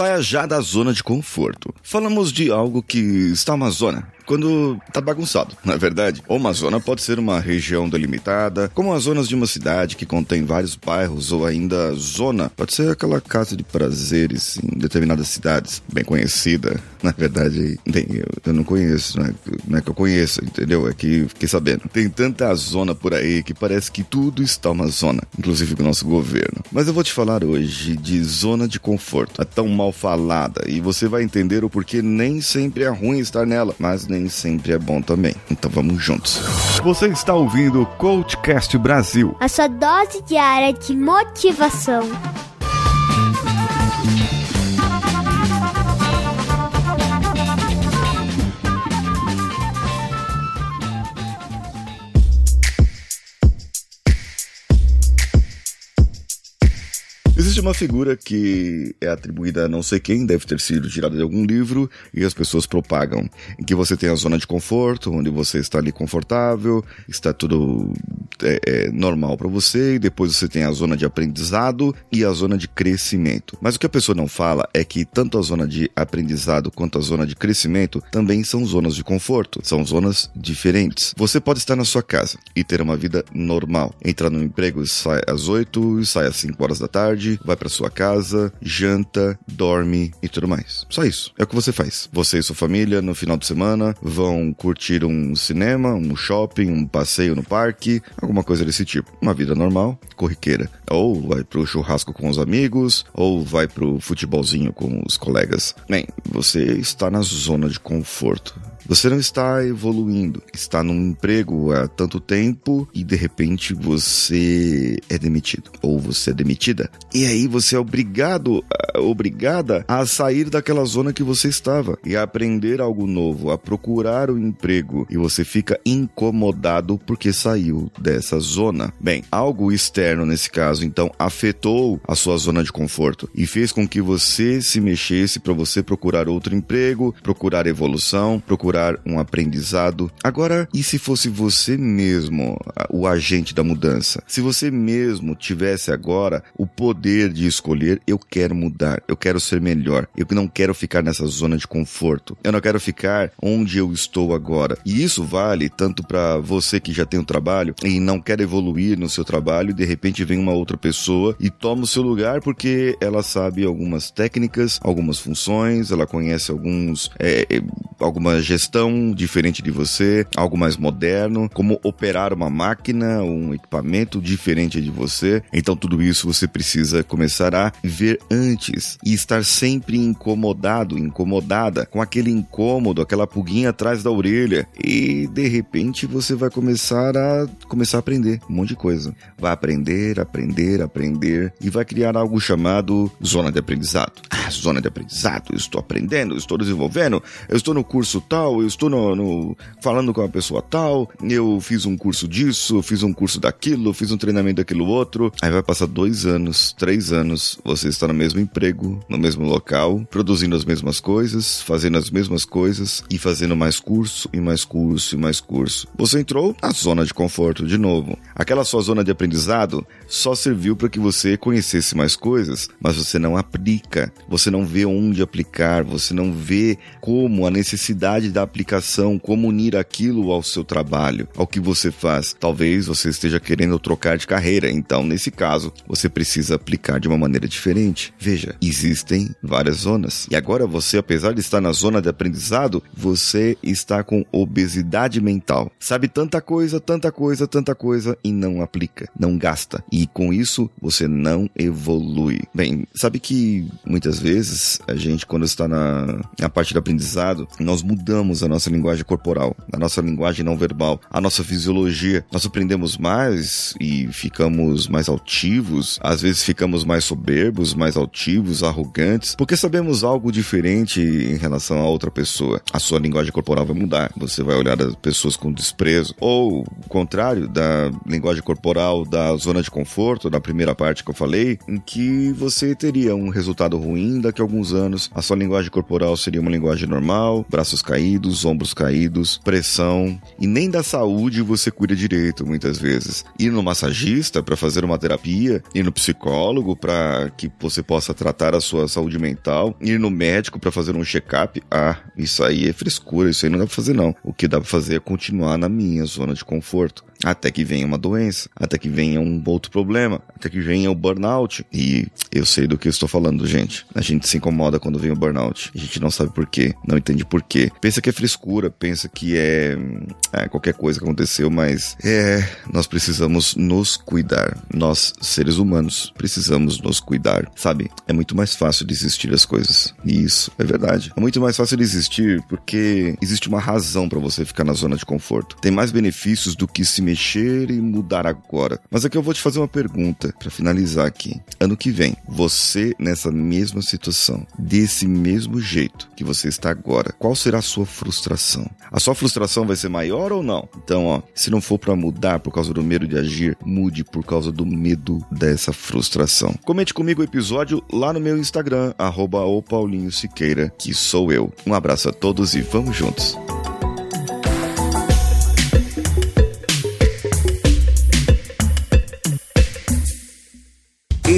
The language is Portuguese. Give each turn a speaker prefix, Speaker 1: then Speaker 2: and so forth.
Speaker 1: Saia já da zona de conforto. Falamos de algo que está uma zona, quando tá bagunçado, não é verdade? Ou uma zona pode ser uma região delimitada, como as zonas de uma cidade que contém vários bairros, ou ainda zona, pode ser aquela casa de prazeres em determinadas cidades, bem conhecida. Na verdade, bem, eu, eu não conheço, não é, não é que eu conheço, entendeu? É que fiquei sabendo. Tem tanta zona por aí que parece que tudo está uma zona, inclusive o nosso governo. Mas eu vou te falar hoje de zona de conforto. É tão mal falada e você vai entender o porquê nem sempre é ruim estar nela, mas nem nem sempre é bom também. Então vamos juntos. Você está ouvindo o Coachcast Brasil
Speaker 2: a sua dose diária de motivação.
Speaker 1: Uma figura que é atribuída a não sei quem, deve ter sido tirada de algum livro, e as pessoas propagam. Em que você tem a zona de conforto, onde você está ali confortável, está tudo é, é, normal para você, e depois você tem a zona de aprendizado e a zona de crescimento. Mas o que a pessoa não fala é que tanto a zona de aprendizado quanto a zona de crescimento também são zonas de conforto, são zonas diferentes. Você pode estar na sua casa e ter uma vida normal, entrar no emprego, sai às 8 e sai às 5 horas da tarde, vai para sua casa, janta, dorme e tudo mais. Só isso. É o que você faz. Você e sua família no final de semana vão curtir um cinema, um shopping, um passeio no parque, alguma coisa desse tipo. Uma vida normal, corriqueira. Ou vai pro churrasco com os amigos, ou vai pro futebolzinho com os colegas. Bem, você está na zona de conforto. Você não está evoluindo, está num emprego há tanto tempo e de repente você é demitido ou você é demitida. E aí você é obrigado, obrigada a sair daquela zona que você estava e a aprender algo novo, a procurar o um emprego e você fica incomodado porque saiu dessa zona. Bem, algo externo nesse caso então afetou a sua zona de conforto e fez com que você se mexesse para você procurar outro emprego, procurar evolução, procurar um aprendizado. Agora, e se fosse você mesmo o agente da mudança? Se você mesmo tivesse agora o poder de escolher, eu quero mudar, eu quero ser melhor, eu não quero ficar nessa zona de conforto, eu não quero ficar onde eu estou agora. E isso vale tanto para você que já tem um trabalho e não quer evoluir no seu trabalho e de repente vem uma outra pessoa e toma o seu lugar porque ela sabe algumas técnicas, algumas funções, ela conhece alguns é, alguma gestão diferente de você, algo mais moderno, como operar uma máquina, um equipamento diferente de você. Então tudo isso você precisa começar a ver antes e estar sempre incomodado, incomodada com aquele incômodo, aquela pulguinha atrás da orelha e de repente você vai começar a começar a aprender um monte de coisa. Vai aprender, aprender, aprender e vai criar algo chamado zona de aprendizado. Ah, zona de aprendizado, eu estou aprendendo, eu estou desenvolvendo, eu estou no curso tal, eu estou no, no, falando com uma pessoa tal, eu fiz um curso disso, fiz um curso daquilo, fiz um treinamento daquilo outro. Aí vai passar dois anos, três anos, você está no mesmo emprego, no mesmo local, produzindo as mesmas coisas, fazendo as mesmas coisas e fazendo mais curso e mais curso e mais curso. Você entrou na zona de conforto de novo. Aquela sua zona de aprendizado só serviu para que você conhecesse mais coisas, mas você não aplica, você não vê onde aplicar, você não vê como a necessidade da aplicação, como unir aquilo ao seu trabalho, ao que você faz. Talvez você esteja querendo trocar de carreira, então nesse caso você precisa aplicar de uma maneira diferente. Veja, existem várias zonas. E agora você, apesar de estar na zona de aprendizado, você está com obesidade mental. Sabe tanta coisa, tanta coisa, tanta coisa e não aplica, não gasta. E com isso você não evolui. Bem, sabe que muitas vezes a gente, quando está na, na parte do aprendizado, nós mudamos a nossa linguagem corporal, a nossa linguagem não verbal, a nossa fisiologia. Nós aprendemos mais e ficamos mais altivos, às vezes ficamos mais soberbos, mais altivos, arrogantes, porque sabemos algo diferente em relação a outra pessoa. A sua linguagem corporal vai mudar. Você vai olhar as pessoas com desprezo. Ou o contrário da linguagem corporal da zona de conforto, da primeira parte que eu falei, em que você teria um resultado ruim daqui a alguns anos a sua linguagem corporal seria uma linguagem normal, braços caídos, ombros caídos, pressão, e nem da saúde você cuida direito muitas vezes. Ir no massagista para fazer uma terapia, ir no psicólogo para que você possa tratar a sua saúde mental, ir no médico para fazer um check-up, ah, isso aí é frescura, isso aí não dá pra fazer não. O que dá pra fazer é continuar na minha zona de conforto até que venha uma doença, até que venha um outro problema, até que venha o burnout. E eu sei do que eu estou falando, gente. A gente se incomoda quando vem o burnout. A gente não sabe por quê, não entende por quê. Pensa que é frescura, pensa que é, é qualquer coisa que aconteceu, mas é, nós precisamos nos cuidar. Nós, seres humanos, precisamos nos cuidar. Sabe? É muito mais fácil desistir das coisas. E isso é verdade. É muito mais fácil desistir porque existe uma razão para você ficar na zona de conforto. Tem mais benefícios do que se mexer e mudar agora. Mas aqui eu vou te fazer uma pergunta para finalizar aqui. Ano que vem, você nessa mesma situação, desse mesmo jeito que você está agora, qual será a sua frustração? A sua frustração vai ser maior ou não? Então, ó, se não for para mudar por causa do medo de agir, mude por causa do medo dessa frustração. Comente comigo o episódio lá no meu Instagram, arroba Paulinho Siqueira, que sou eu. Um abraço a todos e vamos juntos!